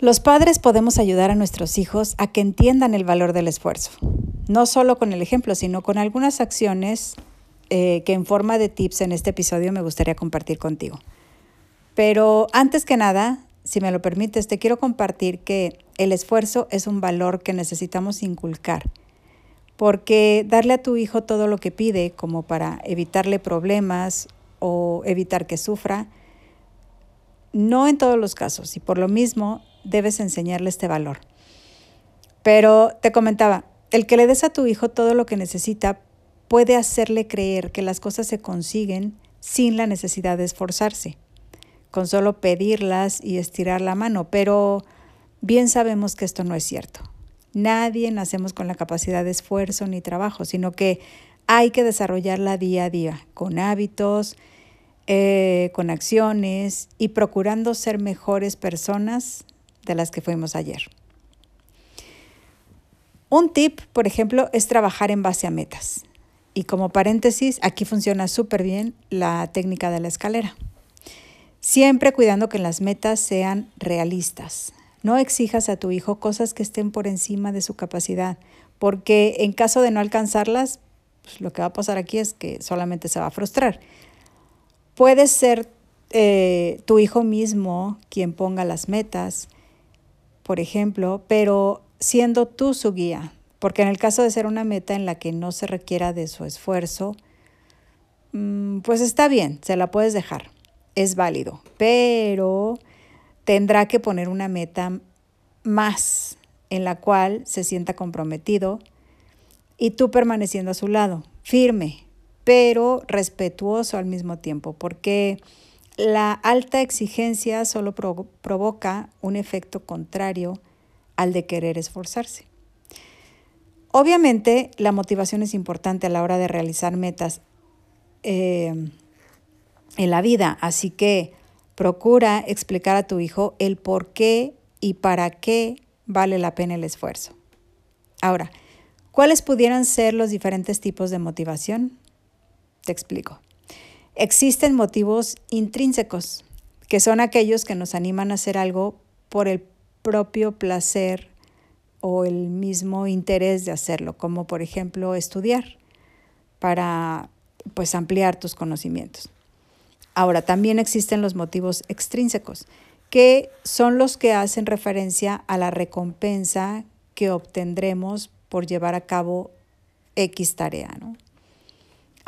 Los padres podemos ayudar a nuestros hijos a que entiendan el valor del esfuerzo, no solo con el ejemplo, sino con algunas acciones eh, que en forma de tips en este episodio me gustaría compartir contigo. Pero antes que nada, si me lo permites, te quiero compartir que el esfuerzo es un valor que necesitamos inculcar, porque darle a tu hijo todo lo que pide, como para evitarle problemas o evitar que sufra, no en todos los casos, y por lo mismo debes enseñarle este valor. Pero te comentaba, el que le des a tu hijo todo lo que necesita puede hacerle creer que las cosas se consiguen sin la necesidad de esforzarse, con solo pedirlas y estirar la mano, pero bien sabemos que esto no es cierto. Nadie nacemos con la capacidad de esfuerzo ni trabajo, sino que hay que desarrollarla día a día, con hábitos, eh, con acciones y procurando ser mejores personas de las que fuimos ayer. Un tip, por ejemplo, es trabajar en base a metas. Y como paréntesis, aquí funciona súper bien la técnica de la escalera. Siempre cuidando que las metas sean realistas. No exijas a tu hijo cosas que estén por encima de su capacidad, porque en caso de no alcanzarlas, pues lo que va a pasar aquí es que solamente se va a frustrar. Puede ser eh, tu hijo mismo quien ponga las metas, por ejemplo, pero siendo tú su guía, porque en el caso de ser una meta en la que no se requiera de su esfuerzo, mm, pues está bien, se la puedes dejar, es válido, pero tendrá que poner una meta más en la cual se sienta comprometido y tú permaneciendo a su lado, firme, pero respetuoso al mismo tiempo, porque la alta exigencia solo provoca un efecto contrario al de querer esforzarse. Obviamente, la motivación es importante a la hora de realizar metas eh, en la vida, así que procura explicar a tu hijo el por qué y para qué vale la pena el esfuerzo. Ahora, ¿cuáles pudieran ser los diferentes tipos de motivación? Te explico. Existen motivos intrínsecos, que son aquellos que nos animan a hacer algo por el propio placer o el mismo interés de hacerlo, como por ejemplo estudiar para pues ampliar tus conocimientos. Ahora, también existen los motivos extrínsecos, que son los que hacen referencia a la recompensa que obtendremos por llevar a cabo X tarea, ¿no?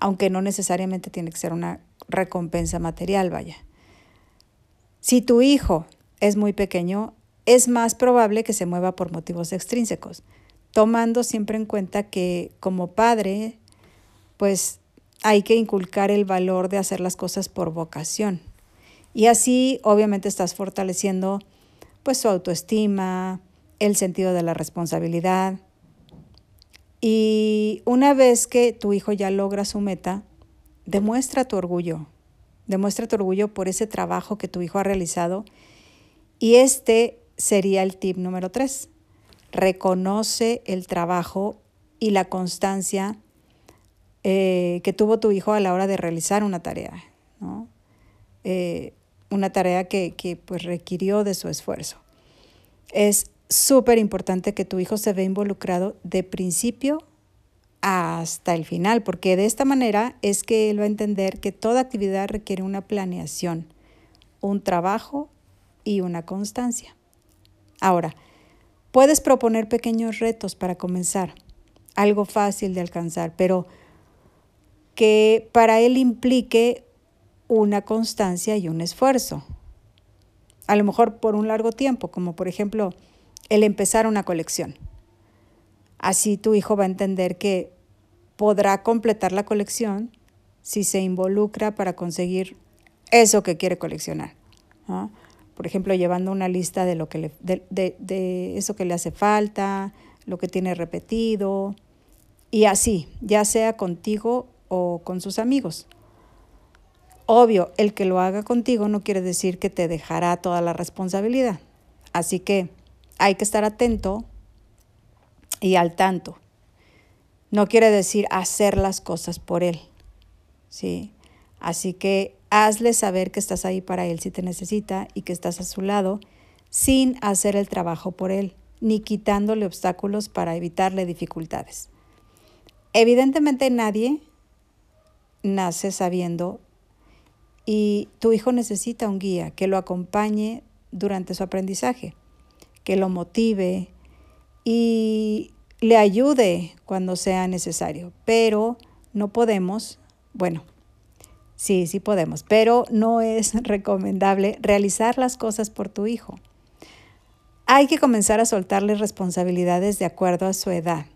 Aunque no necesariamente tiene que ser una recompensa material, vaya. Si tu hijo es muy pequeño, es más probable que se mueva por motivos extrínsecos, tomando siempre en cuenta que como padre, pues hay que inculcar el valor de hacer las cosas por vocación. Y así obviamente estás fortaleciendo pues su autoestima, el sentido de la responsabilidad, y una vez que tu hijo ya logra su meta, demuestra tu orgullo, demuestra tu orgullo por ese trabajo que tu hijo ha realizado. Y este sería el tip número tres. Reconoce el trabajo y la constancia eh, que tuvo tu hijo a la hora de realizar una tarea, eh, una tarea que, que pues requirió de su esfuerzo. Es súper importante que tu hijo se vea involucrado de principio hasta el final, porque de esta manera es que él va a entender que toda actividad requiere una planeación, un trabajo y una constancia. Ahora, puedes proponer pequeños retos para comenzar, algo fácil de alcanzar, pero que para él implique una constancia y un esfuerzo. A lo mejor por un largo tiempo, como por ejemplo el empezar una colección. Así tu hijo va a entender que podrá completar la colección si se involucra para conseguir eso que quiere coleccionar. Por ejemplo, llevando una lista de, lo que le, de, eso que le hace falta, lo que tiene repetido y así, ya sea contigo o con sus amigos. Obvio, el que lo haga contigo no quiere decir que te dejará toda la responsabilidad. Así que hay que estar atento y al tanto. No quiere decir hacer las cosas por él. ¿sí? Así que hazle saber que estás ahí para él si te necesita y que estás a su lado sin hacer el trabajo por él, ni quitándole obstáculos para evitarle dificultades. Evidentemente nadie nace sabiendo y tu hijo necesita un guía que lo acompañe durante su aprendizaje, que lo motive y le ayude cuando sea necesario. Pero no podemos, bueno, sí, sí podemos, pero no es recomendable realizar las cosas por tu hijo. Hay que comenzar a soltarle responsabilidades de acuerdo a su edad,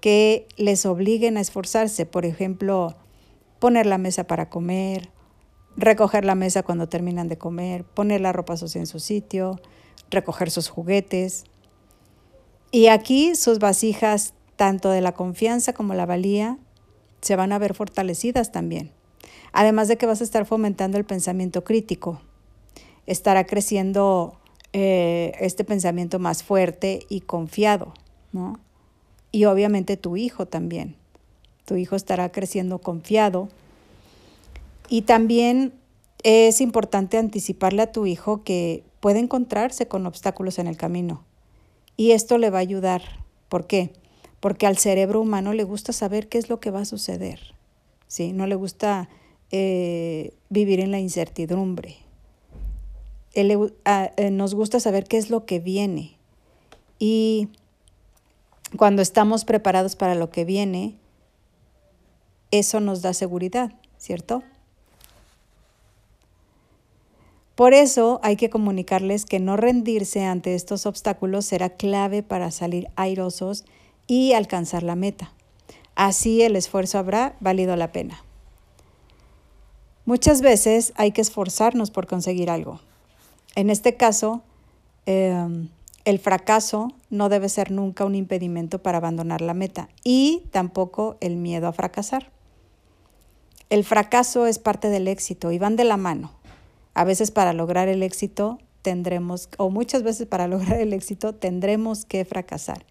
que les obliguen a esforzarse, por ejemplo, poner la mesa para comer, recoger la mesa cuando terminan de comer, poner la ropa sucia en su sitio, recoger sus juguetes. Y aquí sus vasijas, tanto de la confianza como la valía, se van a ver fortalecidas también. Además de que vas a estar fomentando el pensamiento crítico. Estará creciendo eh, este pensamiento más fuerte y confiado, ¿no? Y obviamente tu hijo también. Tu hijo estará creciendo confiado y también es importante anticiparle a tu hijo que puede encontrarse con obstáculos en el camino. Y esto le va a ayudar. ¿Por qué? Porque al cerebro humano le gusta saber qué es lo que va a suceder. ¿sí? No le gusta eh, vivir en la incertidumbre. Ah, eh, nos gusta saber qué es lo que viene. Y cuando estamos preparados para lo que viene, eso nos da seguridad, ¿cierto? Por eso hay que comunicarles que no rendirse ante estos obstáculos será clave para salir airosos y alcanzar la meta. Así el esfuerzo habrá valido la pena. Muchas veces hay que esforzarnos por conseguir algo. En este caso, em, el fracaso no debe ser nunca un impedimento para abandonar la meta y tampoco el miedo a fracasar. El fracaso es parte del éxito y van de la mano. A veces para lograr el éxito tendremos, o muchas veces para lograr el éxito tendremos que fracasar.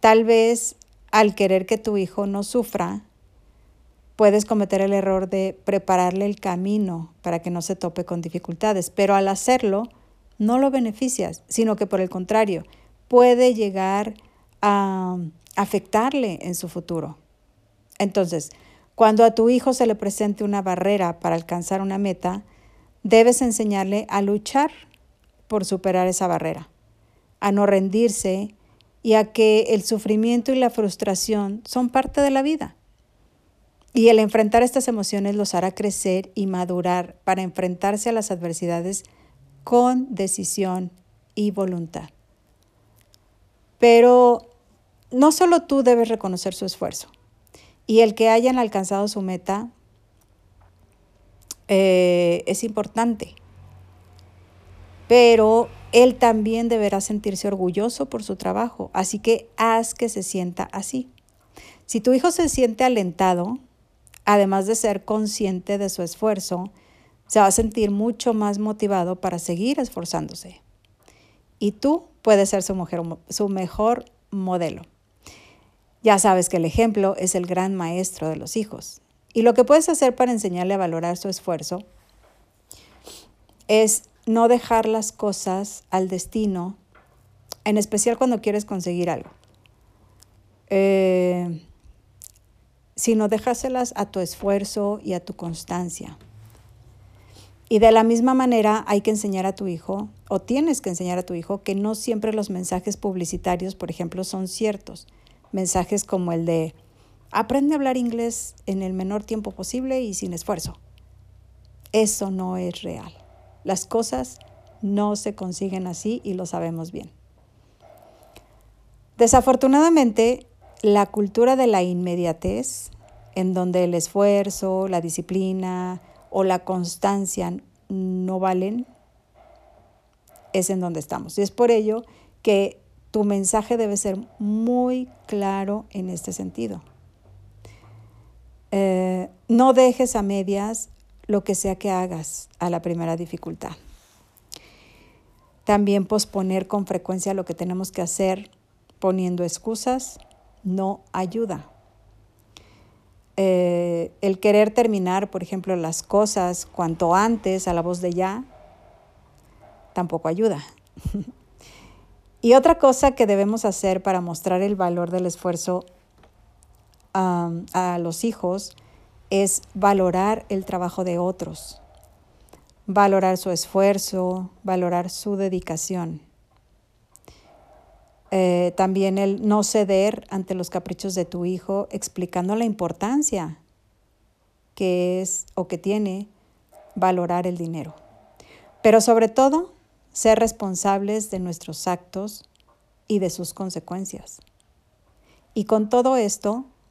Tal vez al querer que tu hijo no sufra, puedes cometer el error de prepararle el camino para que no se tope con dificultades, pero al hacerlo no lo beneficias, sino que por el contrario, puede llegar a afectarle en su futuro. Entonces, cuando a tu hijo se le presente una barrera para alcanzar una meta, Debes enseñarle a luchar por superar esa barrera, a no rendirse y a que el sufrimiento y la frustración son parte de la vida. Y el enfrentar estas emociones los hará crecer y madurar para enfrentarse a las adversidades con decisión y voluntad. Pero no solo tú debes reconocer su esfuerzo y el que hayan alcanzado su meta eh, es importante. Pero él también deberá sentirse orgulloso por su trabajo, así que haz que se sienta así. Si tu hijo se siente alentado, además de ser consciente de su esfuerzo, se va a sentir mucho más motivado para seguir esforzándose. Y tú puedes ser su, mujer, su mejor modelo. Ya sabes que el ejemplo es el gran maestro de los hijos. Y lo que puedes hacer para enseñarle a valorar su esfuerzo es no dejar las cosas al destino, en especial cuando quieres conseguir algo, eh, sino dejárselas a tu esfuerzo y a tu constancia. Y de la misma manera hay que enseñar a tu hijo, o tienes que enseñar a tu hijo, que no siempre los mensajes publicitarios, por ejemplo, son ciertos. Mensajes como el de, Aprende a hablar inglés en el menor tiempo posible y sin esfuerzo. Eso no es real. Las cosas no se consiguen así y lo sabemos bien. Desafortunadamente, la cultura de la inmediatez, en donde el esfuerzo, la disciplina o la constancia no valen, es en donde estamos. Y es por ello que tu mensaje debe ser muy claro en este sentido. Eh, no dejes a medias lo que sea que hagas a la primera dificultad. También posponer con frecuencia lo que tenemos que hacer poniendo excusas no ayuda. Eh, el querer terminar, por ejemplo, las cosas cuanto antes a la voz de ya, tampoco ayuda. y otra cosa que debemos hacer para mostrar el valor del esfuerzo a los hijos es valorar el trabajo de otros, valorar su esfuerzo, valorar su dedicación. Eh, también el no ceder ante los caprichos de tu hijo, explicando la importancia que es o que tiene valorar el dinero. Pero sobre todo, ser responsables de nuestros actos y de sus consecuencias. Y con todo esto,